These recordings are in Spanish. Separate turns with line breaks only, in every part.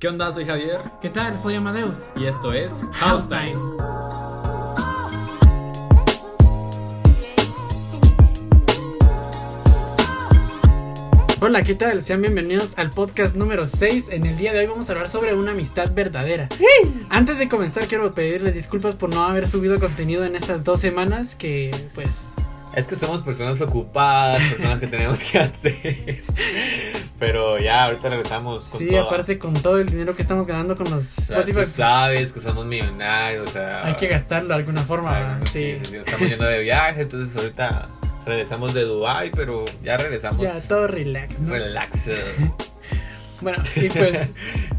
¿Qué onda? Soy Javier.
¿Qué tal? Soy Amadeus.
Y esto es House Time.
Hola, ¿qué tal? Sean bienvenidos al podcast número 6. En el día de hoy vamos a hablar sobre una amistad verdadera. Antes de comenzar quiero pedirles disculpas por no haber subido contenido en estas dos semanas que pues...
Es que somos personas ocupadas, personas que tenemos que hacer. Pero ya, ahorita regresamos
con Sí, aparte con todo el dinero que estamos ganando con los
Spotify. tú sabes que somos millonarios, o sea...
Hay que gastarlo de alguna forma.
sí. Estamos yendo de viaje, entonces ahorita regresamos de Dubai, pero ya regresamos.
Ya, todo relax, ¿no?
Relax.
bueno, y pues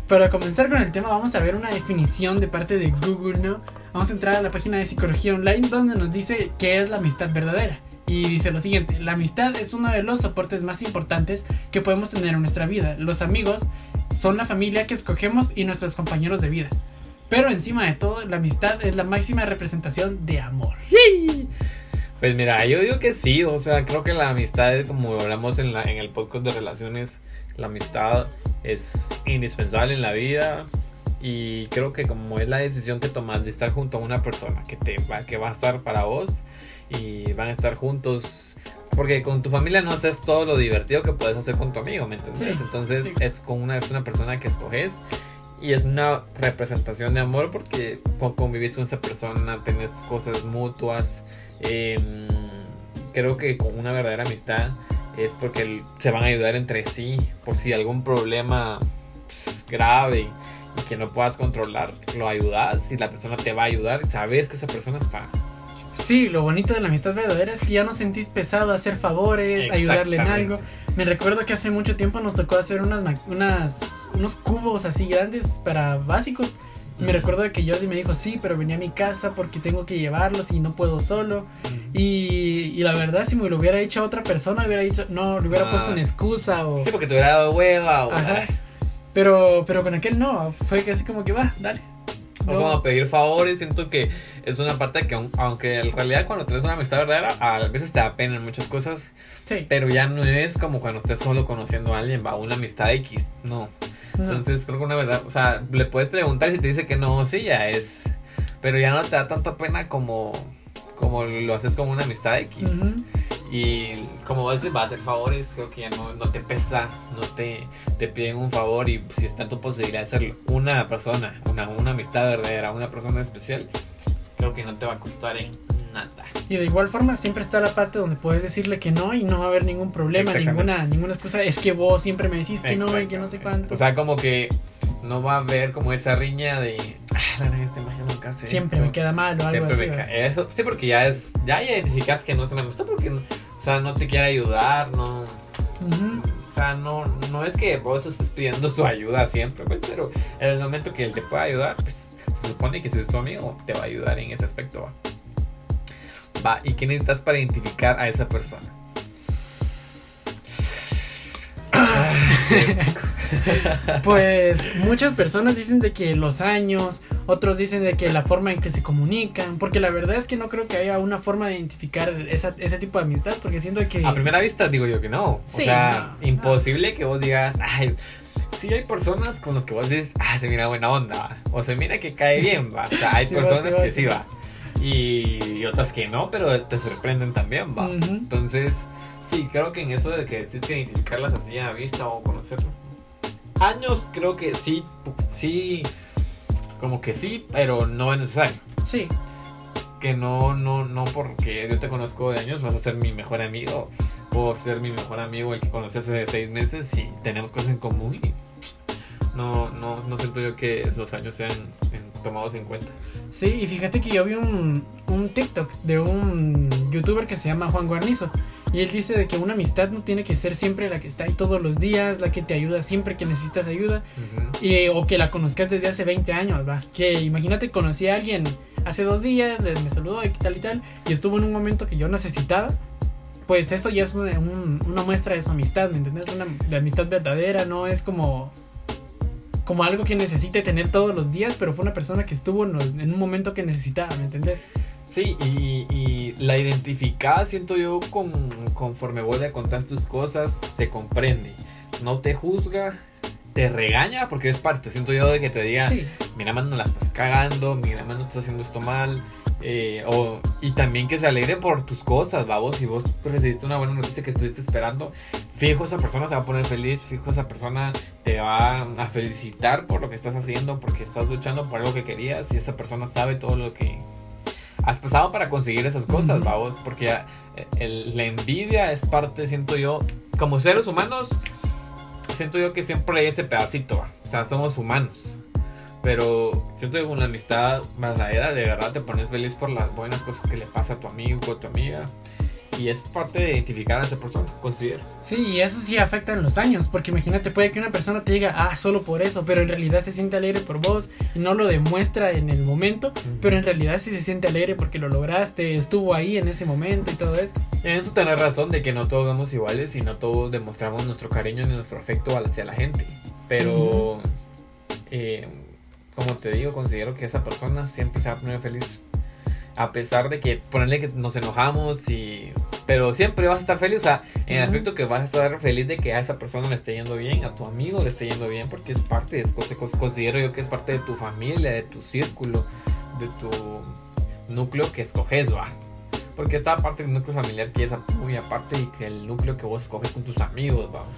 para comenzar con el tema vamos a ver una definición de parte de Google, ¿no? Vamos a entrar a la página de Psicología Online donde nos dice qué es la amistad verdadera. Y dice lo siguiente, la amistad es uno de los soportes más importantes que podemos tener en nuestra vida. Los amigos son la familia que escogemos y nuestros compañeros de vida. Pero encima de todo, la amistad es la máxima representación de amor.
Pues mira, yo digo que sí, o sea, creo que la amistad, como hablamos en, la, en el podcast de relaciones, la amistad es indispensable en la vida y creo que como es la decisión que tomas de estar junto a una persona que, te va, que va a estar para vos y van a estar juntos, porque con tu familia no haces todo lo divertido que puedes hacer con tu amigo, ¿me entiendes? Entonces es con una, es una persona que escoges y es una representación de amor porque convivís con esa persona, tenés cosas mutuas Em, creo que con una verdadera amistad es porque se van a ayudar entre sí por si algún problema grave que no puedas controlar, lo ayudas y la persona te va a ayudar, sabes que esa persona está.
Sí, lo bonito de la amistad verdadera es que ya no sentís pesado hacer favores, ayudarle en algo. Me recuerdo que hace mucho tiempo nos tocó hacer unas, unas unos cubos así grandes para básicos. Me recuerdo que Jordi me dijo, sí, pero venía a mi casa porque tengo que llevarlos y no puedo solo. y, y, la verdad, si me lo hubiera dicho a otra persona, hubiera dicho, no, le hubiera puesto una excusa o...
Sí, porque te hubiera dado hueva o...
Pero, pero con aquel no, fue que así como que va, dale.
O como pedir favores, siento que es una parte que, aunque en realidad cuando tienes una amistad verdadera, a veces te da pena en muchas cosas. Sí. Pero ya no es como cuando estás solo conociendo a alguien, va, una amistad X, no. Entonces creo que una verdad, o sea, le puedes preguntar y si te dice que no, sí, ya es. Pero ya no te da tanta pena como, como lo haces con una amistad X. Y como vos vas a hacer favores, creo que ya no, no te pesa, no te, te piden un favor y si está en tu posibilidad de ser una persona, una, una amistad verdadera, una persona especial, creo que no te va a costar en nada.
Y de igual forma siempre está la parte donde puedes decirle que no y no va a haber ningún problema, ninguna, ninguna excusa. Es que vos siempre me decís que no y que no sé cuánto.
O sea, como que no va a haber como esa riña de ah, la este magia nunca
siempre me queda mal o algo así
eso sí porque ya es ya identificas que no se me gusta porque o sea no te quiere ayudar no o sea no no es que vos estés pidiendo tu ayuda siempre pues, pero en el momento que él te pueda ayudar pues se supone que si es tu amigo te va a ayudar en ese aspecto ¿va? Va, ¿y qué necesitas para identificar a esa persona?
pues muchas personas dicen de que los años, otros dicen de que la forma en que se comunican, porque la verdad es que no creo que haya una forma de identificar ese tipo de amistad, porque siento que...
A primera vista digo yo que no. o sea, imposible que vos digas, ay, sí hay personas con las que vos dices, ah, se mira buena onda, o se mira que cae bien, va. O sea, hay personas que sí va y, otras que no, pero te sorprenden también, va. Entonces, sí, creo que en eso de que existe identificarlas así a vista o conocerlo. Años creo que sí, sí, como que sí, pero no es necesario.
Sí.
Que no, no, no porque yo te conozco de años vas a ser mi mejor amigo. Puedo ser mi mejor amigo el que conocí hace seis meses y tenemos cosas en común y no, no, no siento yo que los años sean tomados en cuenta.
Sí, y fíjate que yo vi un, un TikTok de un youtuber que se llama Juan Guarnizo. Y él dice de que una amistad no tiene que ser siempre la que está ahí todos los días, la que te ayuda siempre que necesitas ayuda, y, o que la conozcas desde hace 20 años, va. Que imagínate, conocí a alguien hace dos días, me saludó y tal y tal, y estuvo en un momento que yo necesitaba. Pues eso ya es una, una muestra de su amistad, ¿me entiendes? Una de amistad verdadera, no es como como algo que necesite tener todos los días, pero fue una persona que estuvo en un momento que necesitaba, ¿me entendés?
Sí, y, la identificada, siento yo, con, conforme vos le contás tus cosas, te comprende, no te juzga te regaña porque es parte, siento yo, de que te diga,
Sí.
mira, mano, la estás cagando, mira, mano, estás haciendo esto mal. eh, o, y también que se alegre por tus cosas, vamos. Si vos recibiste una buena noticia que estuviste esperando, fijo esa persona se va a poner feliz, fijo esa persona te va a felicitar por lo que estás haciendo, porque estás luchando por algo que querías y esa persona sabe todo lo que has pasado para conseguir esas cosas,
Ujú.
vamos. Porque ya, eh, el- la envidia es parte, siento yo, como seres humanos, siento yo que siempre hay ese pedacito, va. o sea, somos humanos. Pero siento que con la amistad verdadera, de verdad te pones feliz por las buenas cosas que le pasa a tu amigo o a tu amiga. Y es parte de identificar a esa persona, considero.
Sí, y eso sí afecta en los años, porque imagínate, puede que una persona te diga, ah, solo por eso, pero en realidad se siente alegre por vos y no lo demuestra en el momento, pero en realidad sí se siente alegre porque lo lograste, estuvo ahí en ese momento y todo esto.
En eso tenés razón de que no todos somos iguales y no todos demostramos nuestro cariño ni nuestro afecto hacia la gente. Pero, eh, como te digo, considero que esa persona siempre se va a poner feliz. A pesar de que ponerle que nos enojamos y... Pero siempre vas a estar feliz, o sea, en el aspecto que vas a estar feliz de que a esa persona le esté yendo bien, a tu amigo le esté yendo bien, porque es parte, es, considero yo que es parte de tu familia, de tu círculo, de tu núcleo que escoges, va. Porque esta parte del núcleo familiar que es muy aparte y que el núcleo que vos escoges con tus amigos, vamos.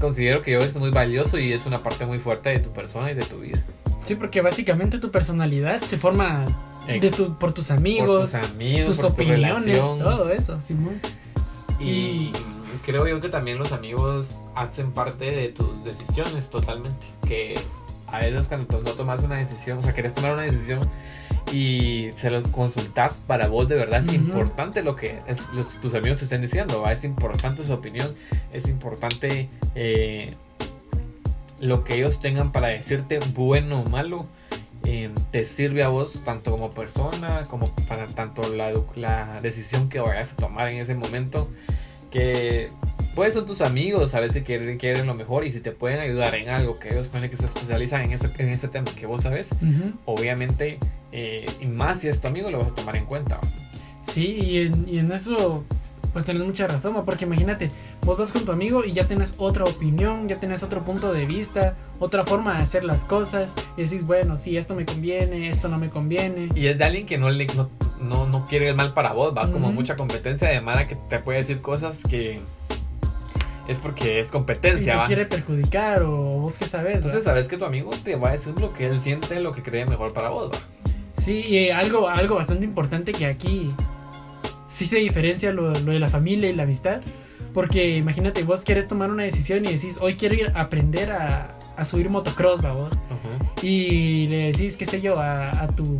Considero que yo es muy valioso y es una parte muy fuerte de tu persona y de tu vida.
Sí, porque básicamente tu personalidad se forma de tu, por tus amigos,
por tus amigos,
tus
por tu
opiniones,
relación.
todo eso, Simón.
Y creo yo que también los amigos hacen parte de tus decisiones totalmente. Que a veces cuando tú no tomas una decisión, o sea, querés tomar una decisión y se los consultas para vos de verdad es
Ujú.
importante lo que es- los- tus amigos te estén diciendo, ¿va? es importante su opinión, es importante eh, lo que ellos tengan para decirte bueno o malo. eh, te sirve a vos tanto como persona como para tanto la, decisión que vayas a tomar en ese momento que pues son tus amigos a veces quieren, quieren lo mejor y si te pueden ayudar en algo que ellos ponen que se especializan en, eso, en ese tema que vos sabes obviamente eh, y más si es tu amigo lo vas a tomar en cuenta
Sí, y en, y en eso pues tenés mucha razón, porque imagínate, vos vas con tu amigo y ya tenés otra opinión, ya tenés otro punto de vista, otra forma de hacer las cosas, y decís, bueno, sí, esto me conviene, esto no me conviene.
y es de alguien que no le no, no, no quiere el mal para vos va como mucha competencia de Mara que te puede decir cosas que es porque es
Y
competencia
te
va
quiere perjudicar o vos qué sabes.
entonces
¿va?
sabes que tu amigo te va a decir lo que él siente lo que cree mejor para vos
Sí, y algo, algo bastante importante que aquí sí se diferencia lo, lo de la familia y la amistad. Porque imagínate, vos quieres tomar una decisión y decís, hoy quiero ir a aprender a, a subir motocross, va vos.
Ujú,
Y le decís, qué sé yo, a, a tu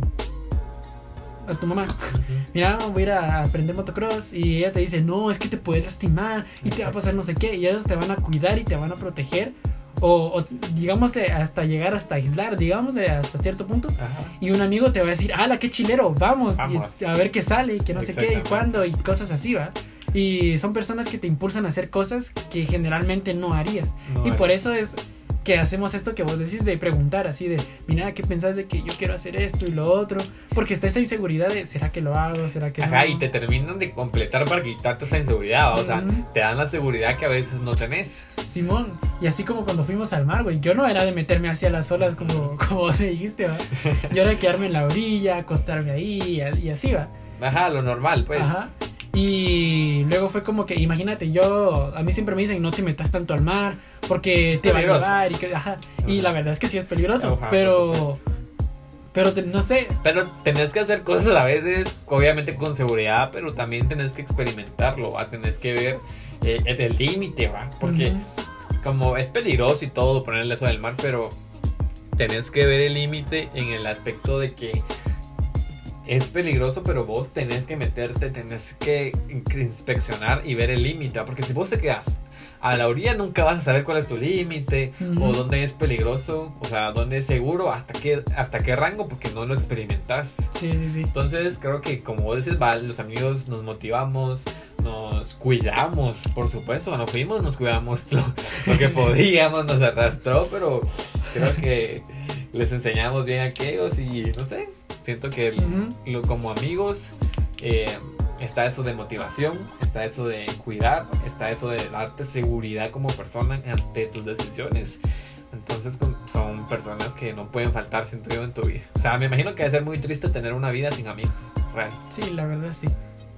a tu mamá,
ujú.
mira, voy a ir a aprender motocross y ella te dice, no, es que te puedes lastimar y te va a pasar no sé qué, y ellos te van a cuidar y te van a proteger, o, o digámosle hasta llegar hasta aislar, digámosle hasta cierto punto,
Ajá.
y un amigo te va a decir, ala, qué chilero, vamos, y
Vamos.
a ver qué sale, y que no sé qué, y cuándo, y cosas así, va. Y son personas que te impulsan a hacer cosas que generalmente no harías.
No
y por eso es que hacemos esto que vos decís de preguntar así de, mira, ¿qué pensás de que yo quiero hacer esto y lo otro? Porque está esa inseguridad de, ¿será que lo hago? ¿Será que
Ajá,
no?
y te terminan de completar para quitarte esa inseguridad, o sea, te dan la seguridad que a veces no tenés.
Simón, y así como cuando fuimos al mar, güey, yo no era de meterme hacia las olas como, como vos me dijiste, ¿va? Yo era de quedarme en la orilla, acostarme ahí y así, ¿va?
Ajá, lo normal, pues.
Ajá. Y luego fue como que, imagínate, yo, a mí siempre me dicen, no te metas tanto al mar, porque te va a llevar y que, ajá. Y la verdad es que sí es peligroso,
Ajá,
pero, pero te- no sé,
Pero tenés que hacer cosas a veces, obviamente con seguridad, pero también tenés que experimentarlo, ¿va? Tenés que ver eh, el límite, ¿va? Porque como es peligroso y todo ponerle eso del mar, pero tenés que ver el límite en el aspecto de que es peligroso, pero vos tenés que meterte, tenés que inspeccionar y ver el límite, ¿va? porque si vos te quedas a la orilla nunca vas a saber cuál es tu límite
Ujú.
o dónde es peligroso, o sea, dónde es seguro, hasta qué, hasta qué rango, porque no lo experimentas.
Sí, sí, sí.
Entonces creo que como vos va, los amigos nos motivamos, nos cuidamos, por supuesto, cuando fuimos nos cuidamos lo, lo que podíamos, nos arrastró, pero creo que les enseñamos bien a aquellos y no sé, siento que el-
Ujú.
lo, como amigos eh, está eso de motivación, está eso de cuidar, está eso de darte seguridad como persona ante tus decisiones. Entonces son personas que no pueden faltar, siento yo, en tu vida. O sea, me imagino que debe ser muy triste tener una vida sin amigos, real.
Sí, la verdad sí.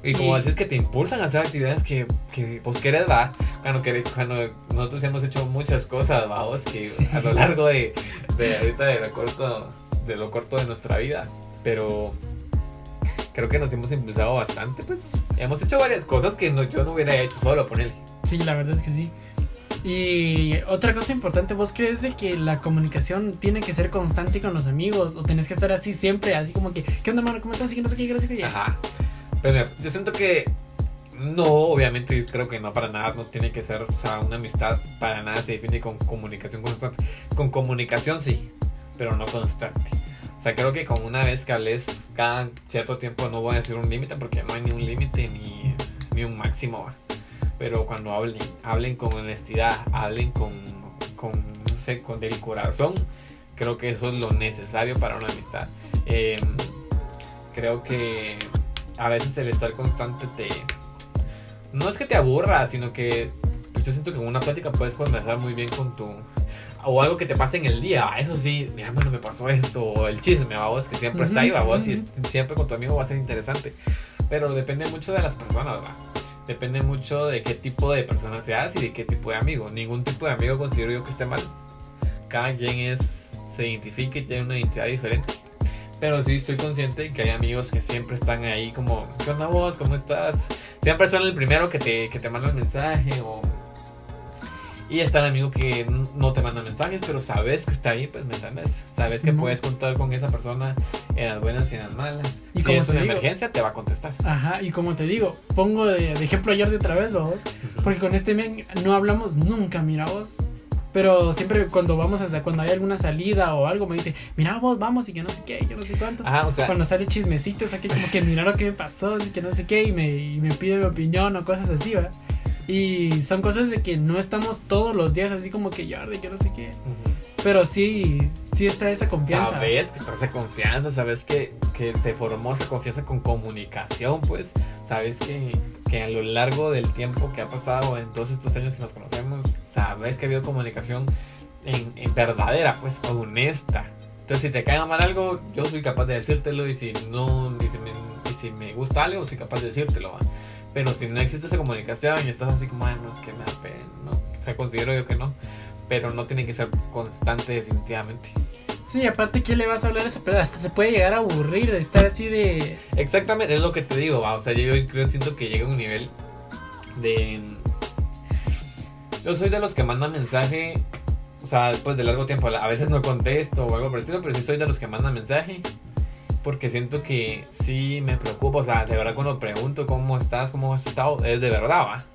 Y como decís que te impulsan a hacer actividades que, que vos querés, va. Cuando, querés- cuando nosotros hemos hecho muchas cosas, vamos, que a lo largo de, de ahorita de lo corto de lo corto de nuestra vida. Pero creo que nos hemos impulsado bastante, pues. Hemos hecho varias cosas que no, yo no hubiera hecho solo, ponerle.
Sí, la verdad es que sí. Y otra cosa importante, ¿vos crees de que la comunicación tiene que ser constante con los amigos? ¿O tenés que estar así siempre, así como que, ¿qué onda, mano? ¿Cómo estás? Y que no sé qué, que sé qué.
Ajá. Pero mira, yo siento que no, obviamente creo que no para nada, no tiene que ser, o sea, una amistad para nada se define con comunicación constante. Con comunicación sí, pero no constante. O sea, creo que con una vez que hables cada cierto tiempo no voy a decir un límite porque no hay ni un límite ni, ni un máximo. Pero cuando hablen, hablen con honestidad, hablen con, con, no sé, con del corazón, creo que eso es lo necesario para una amistad. Eh, creo que a veces el estar constante te... No es que te aburra, sino que yo siento que en una plática puedes conversar muy bien con tu... O algo que te pase en el día, ah, eso sí, mira, bueno, me pasó esto, o el chisme, vos, que siempre está ahí, vos, y
ujú.
siempre con tu amigo va a ser interesante. Pero depende mucho de las personas, ¿va? Depende mucho de qué tipo de persona seas y de qué tipo de amigo. Ningún tipo de amigo considero yo que esté mal. Cada quien es, se identifica y tiene una identidad diferente. Pero sí estoy consciente de que hay amigos que siempre están ahí como, ¿qué onda vos? ¿Cómo estás? Siempre son el primero que te, que te manda el mensaje o... Y está el amigo que no te manda mensajes, pero sabes que está ahí, pues me entiendes. Sabes que
Simón.
puedes contar con esa persona en las buenas y en las malas.
Y
si es una
digo-
emergencia, te va a contestar.
Ajá, y como te digo, pongo de, de ejemplo ayer de otra vez, vos. Porque con este men no hablamos nunca, mira vos. Pero siempre cuando vamos hasta cuando hay alguna salida o algo me dice, mira vos, vamos y que no sé qué, yo no sé cuánto.
Ajá, o sea,
Cuando sale chismecitos aquí como que mira lo que me pasó y que no sé qué y me, y me pide mi opinión o cosas así, va. Y son cosas de que no estamos todos los días así como que Jordi, que no sé qué.
ujú.
Pero sí, sí está esa confianza.
Sabes que está esa confianza, sabes que, que se formó esa confianza con comunicación, pues. Sabes que, que a lo largo del tiempo que ha pasado, en todos estos años que nos conocemos, sabes que ha habido comunicación en, en verdadera, pues, honesta. Entonces, si te cae mal algo, yo soy capaz de decírtelo y si no, y si me, y si me gusta algo, soy capaz de decírtelo. ¿va? Pero si no existe esa comunicación y estás así como, ay, no, es que me da pena, no. O sea, considero yo que no. Pero no tiene que ser constante definitivamente.
Sí, aparte, ¿qué le vas a hablar a esa persona? Hasta se puede llegar a aburrir de estar así de...
Exactamente, es lo que te digo, va, o sea, yo, yo creo, siento que llega a un nivel de... Yo soy de los que mandan mensaje, o sea, después de largo tiempo, a veces no contesto o algo por el estilo, pero sí soy de los que mandan mensaje, porque siento que sí me preocupa, o sea, de verdad cuando pregunto cómo estás, cómo has estado, es de verdad, va.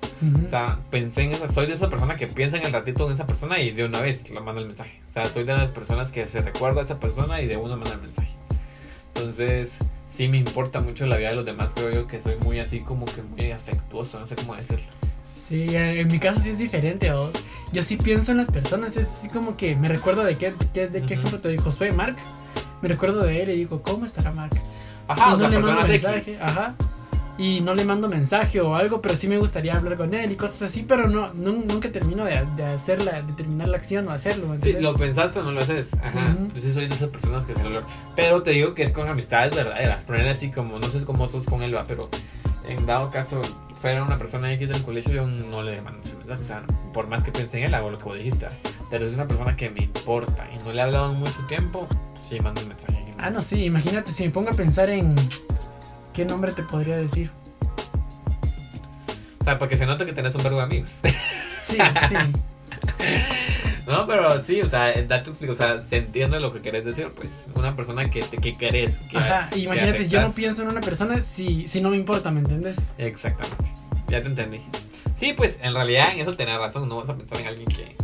O sea, pensé en esa, soy de esa persona que piensa en el ratito en esa persona y de una vez le manda el mensaje. O sea, soy de las personas que se recuerda a esa persona y de una manda el mensaje. Entonces, sí me importa mucho la vida de los demás. Creo yo que soy muy así como que muy afectuoso, no sé cómo decirlo.
Sí, en mi caso sí es diferente, vos. Yo sí pienso en las personas, es así como que me recuerdo de qué, de qué, de qué ejemplo te dijo Josué Mark. Me recuerdo de él y digo, ¿cómo estará Mark?
Ajá,
y
o sea,
no le mando mensaje,
X.
ajá. Y no le mando mensaje o algo, pero sí me gustaría hablar con él y cosas así, pero no, nun- nunca termino de, de hacerla, de terminar la acción o hacerlo. ¿me
Sí, lo pensás, pero no lo haces. Ajá.
Ujú.
Yo sí soy de esas personas que se lo. Pero te digo que es con amistades verdaderas. Poner así como, no sé cómo sos con él, va, pero en dado caso fuera una persona X del colegio, yo no le mando ese mensaje. O sea, por más que piense en él, hago lo que vos dijiste. Pero es una persona que me importa y no le he hablado en mucho tiempo, sí mando un mensaje.
Ah, no, sí, imagínate, si me pongo a pensar en qué nombre te podría decir.
O sea, porque se nota que tenés un verbo de amigos.
Sí, sí.
no, pero sí, o sea, date un- o sea, se entiende lo que querés decir, pues. Una persona que, que querés. Que,
Ajá,
que
imagínate, yo no pienso en una persona si, si no me importa, ¿me entiendes?
Exactamente. Ya te entendí. Sí, pues en realidad en eso tenés razón. No vas a pensar en alguien que-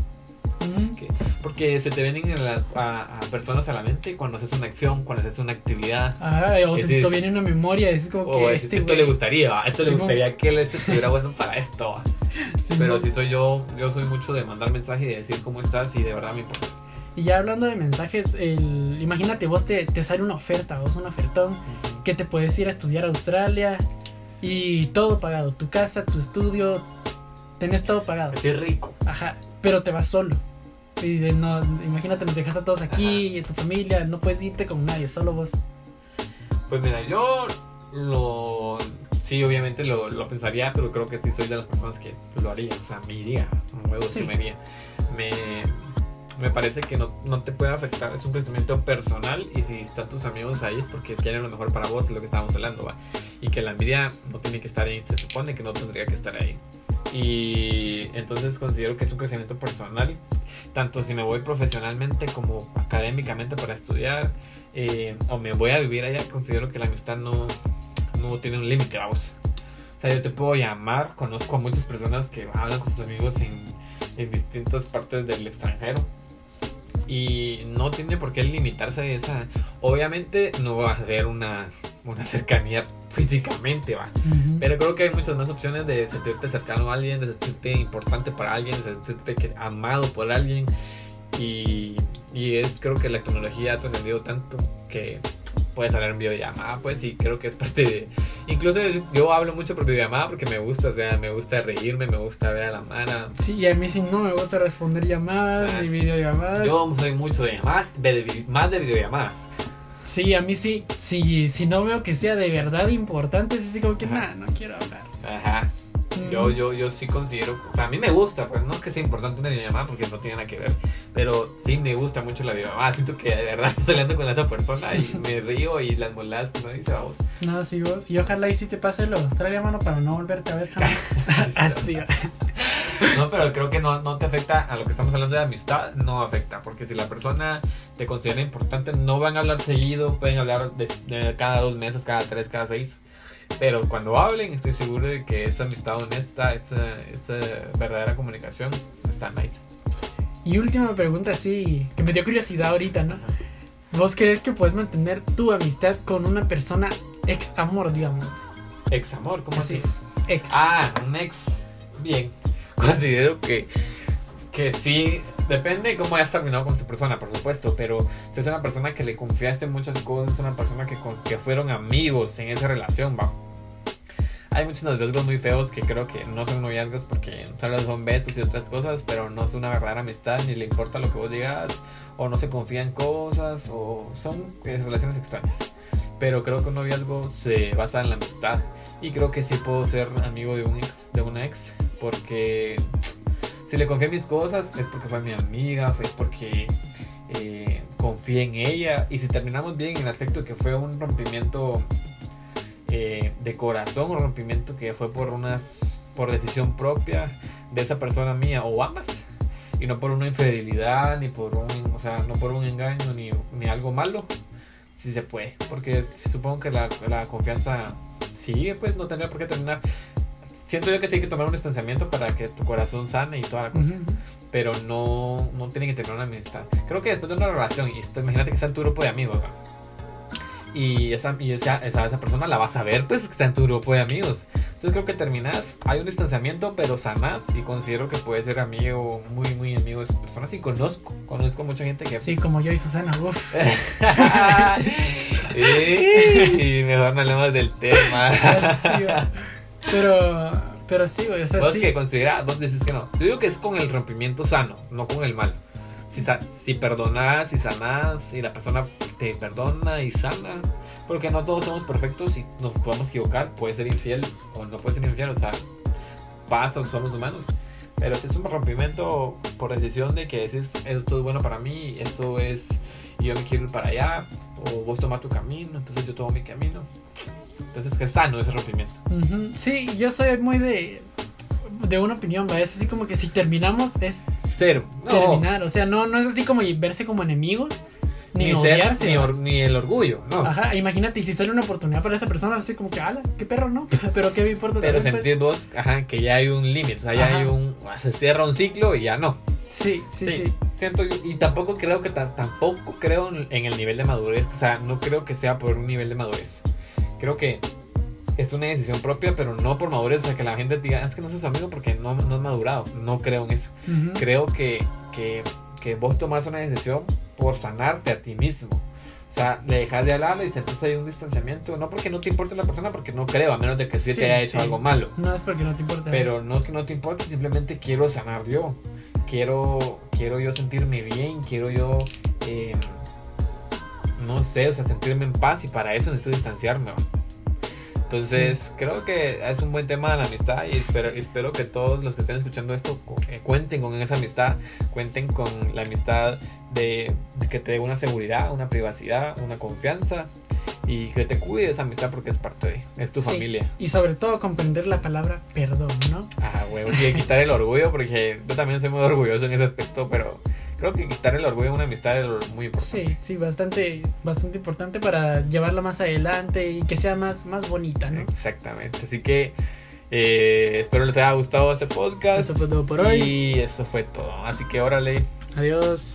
porque se te vienen la- a, a personas a la mente cuando haces una acción, cuando haces una actividad.
Ajá, o te, viene una memoria, es como
O
que
es-
este
esto le gustaría, esto le gustaría que este estuviera bueno para esto. Pero
¿no?
si soy yo, yo soy mucho de mandar mensaje y de decir cómo estás y de verdad me importa.
Y ya hablando de mensajes, el, imagínate vos te, te sale una oferta, vos un ofertón, que te puedes ir a estudiar a Australia y todo pagado, tu casa, tu estudio, tenés todo pagado.
Estoy rico.
Ajá, pero te vas solo. Y no, imagínate, nos dejaste a todos aquí y a tu familia, no puedes irte con nadie, solo vos.
Pues mira, yo lo. Sí, obviamente lo, lo pensaría, pero creo que sí soy de las personas que lo haría. O sea, me iría. Un huevo
Sí.
sí me iría. Me, me parece que no, no te puede afectar. Es un crecimiento personal. Y si están tus amigos ahí es porque quieren lo mejor para vos, es lo que estábamos hablando, ¿va? Y que la envidia no tiene que estar ahí. Se supone que no tendría que estar ahí. Y entonces considero que es un crecimiento personal. Tanto si me voy profesionalmente como académicamente para estudiar. eh, o me voy a vivir allá, considero que la amistad no, no tiene un límite, vamos. O sea, yo te puedo llamar, conozco a muchas personas que hablan con sus amigos en, en distintas partes del extranjero. Y no tiene por qué limitarse a esa. Obviamente no va a haber una, una cercanía físicamente, va.
Ujú.
Pero creo que hay muchas más opciones de sentirte cercano a alguien, de sentirte importante para alguien, de sentirte que- amado por alguien. Y, y es creo que la tecnología ha trascendido tanto que puedes hablar en videollamada, pues y creo que es parte de... Incluso yo hablo mucho por videollamada porque me gusta, o sea, me gusta reírme, me gusta ver a la mano.
Sí, y a mí sí no me gusta responder llamadas
Ah,
ni
sí.
videollamadas.
Yo soy mucho de llamadas, de- de- más de videollamadas.
Sí, a mí sí, sí, si no veo que sea de verdad importante, es así como que, nah, no quiero hablar.
Ajá. Yo,
Mm.
yo, yo sí considero, o sea, a mí me gusta, pues no es que sea importante una videollamada porque no tiene nada que ver, pero sí me gusta mucho la videollamada. Siento que de verdad estoy hablando con esa persona y me río y las moladas que me dice vamos.
No, sí, vos. Y ojalá y sí te pase lo Australia, mano, para no volverte a ver jamás. Así.
No, pero creo que no, no te afecta a lo que estamos hablando de amistad, no afecta, porque si la persona te considera importante, no van a hablar seguido, pueden hablar de, de cada dos meses, cada tres, cada seis. Pero cuando hablen, estoy seguro de que esa amistad honesta, esa, esa verdadera comunicación está nice.
Y última pregunta, sí, que me dio curiosidad ahorita, ¿no? ¿Vos crees que puedes mantener tu amistad con una persona ex amor, digamos?
Ex amor, ¿cómo así?
es. Ex.
Ah, un ex. Bien. Considero que, que sí. Depende de cómo hayas terminado con esa persona, por supuesto. Pero si es una persona que le confiaste muchas cosas, una persona que, que fueron amigos en esa relación, va. Hay muchos noviazgos muy feos que creo que no son noviazgos porque solo son besos y otras cosas, pero no es una verdadera amistad, ni le importa lo que vos digas, o no se confía en cosas, o son eh, relaciones extrañas. Pero creo que un noviazgo se basa en la amistad. Y creo que sí puedo ser amigo de un ex, de una ex, porque si le confié mis cosas es porque fue mi amiga, fue porque eh, confié en ella. Y si terminamos bien en el aspecto que fue un rompimiento eh, de corazón, un rompimiento que fue por unas por decisión propia de esa persona mía o ambas y no por una infidelidad ni por un o sea no por un engaño ni, ni algo malo sí se puede porque supongo que la, la confianza sigue pues no tendría por qué terminar siento yo que sí hay que tomar un distanciamiento para que tu corazón sane y toda la cosa
Ujú.
pero no, no tiene que tener una amistad. Creo que después de una relación, y esto, imagínate que está en tu grupo de amigos, ¿no? y, esa, y esa, esa, esa persona la vas a ver, pues, porque está en tu grupo de amigos. Entonces creo que terminas, hay un distanciamiento, pero sanás, y considero que puedes ser amigo, muy, muy amigo de esas personas, y conozco, conozco mucha gente que...
Sí, como yo y Susana, uff.
y mejor no hablemos del tema.
Pero, pero sí, güey, o sea,
Vos
sí.
que consideras, vos decís que no. Yo digo que es con el rompimiento sano, no con el malo. Si, si perdonas y sanas y la persona te perdona y sana, porque no todos somos perfectos y nos podemos equivocar, puede ser infiel o no puede ser infiel, o sea, pasa, somos humanos. Pero si es un rompimiento por decisión de que decís, esto es bueno para mí, esto es, yo me quiero ir para allá, o vos tomas tu camino, entonces yo tomo mi camino. Entonces que es sano ese rompimiento.
Sí, yo soy muy de, de una opinión, ¿va? Es así como que si terminamos es
Cero. No.
terminar. O sea, no, no es así como verse como enemigos, ni,
ni, ser- ni, or- ni el orgullo, no.
Ajá, imagínate, y si sale una oportunidad para esa persona, así como que, ala, qué perro, ¿no? Pero qué me importa
Pero
pues?
sentís vos ajá, que ya hay un límite, o sea, ya
Ajá.
hay un. Se cierra un ciclo y ya no.
Sí, sí, sí.
Siento yo- y tampoco creo que ta- tampoco creo en el nivel de madurez, o sea, no creo que sea por un nivel de madurez. Creo que es una decisión propia, pero no por madurez, o sea, que la gente diga, "Ah, es que no sos su amigo porque no, no has madurado. No creo en eso. Creo que, que, que vos tomás una decisión por sanarte a ti mismo. O sea, le dejas de hablar y sentís ahí un distanciamiento. No porque no te importe la persona, porque no creo, a menos de que sí,
Sí,
te haya hecho
sí.
algo malo.
No es porque no te importa.
Pero no es que no te importe, simplemente quiero sanar yo. Quiero, quiero yo sentirme bien, quiero yo, eh, no sé, o sea, sentirme en paz y para eso necesito distanciarme. Entonces, creo que es un buen tema de la amistad y espero, espero que todos los que estén escuchando esto eh, cuenten con esa amistad, cuenten con la amistad de, que te dé una seguridad, una privacidad, una confianza y que te cuide esa amistad porque es parte de, es tu familia.
Y sobre todo comprender la palabra perdón, ¿no?
Ah, huevo, y quitar el orgullo porque yo también soy muy orgulloso en ese aspecto, pero creo que quitar el orgullo a una amistad es muy importante.
Sí, sí, bastante, bastante importante para llevarla más adelante y que sea más, más bonita, ¿no?
Exactamente. Así que eh, espero les haya gustado este podcast.
Eso fue todo por hoy.
Y eso fue todo. Así que órale.
Adiós.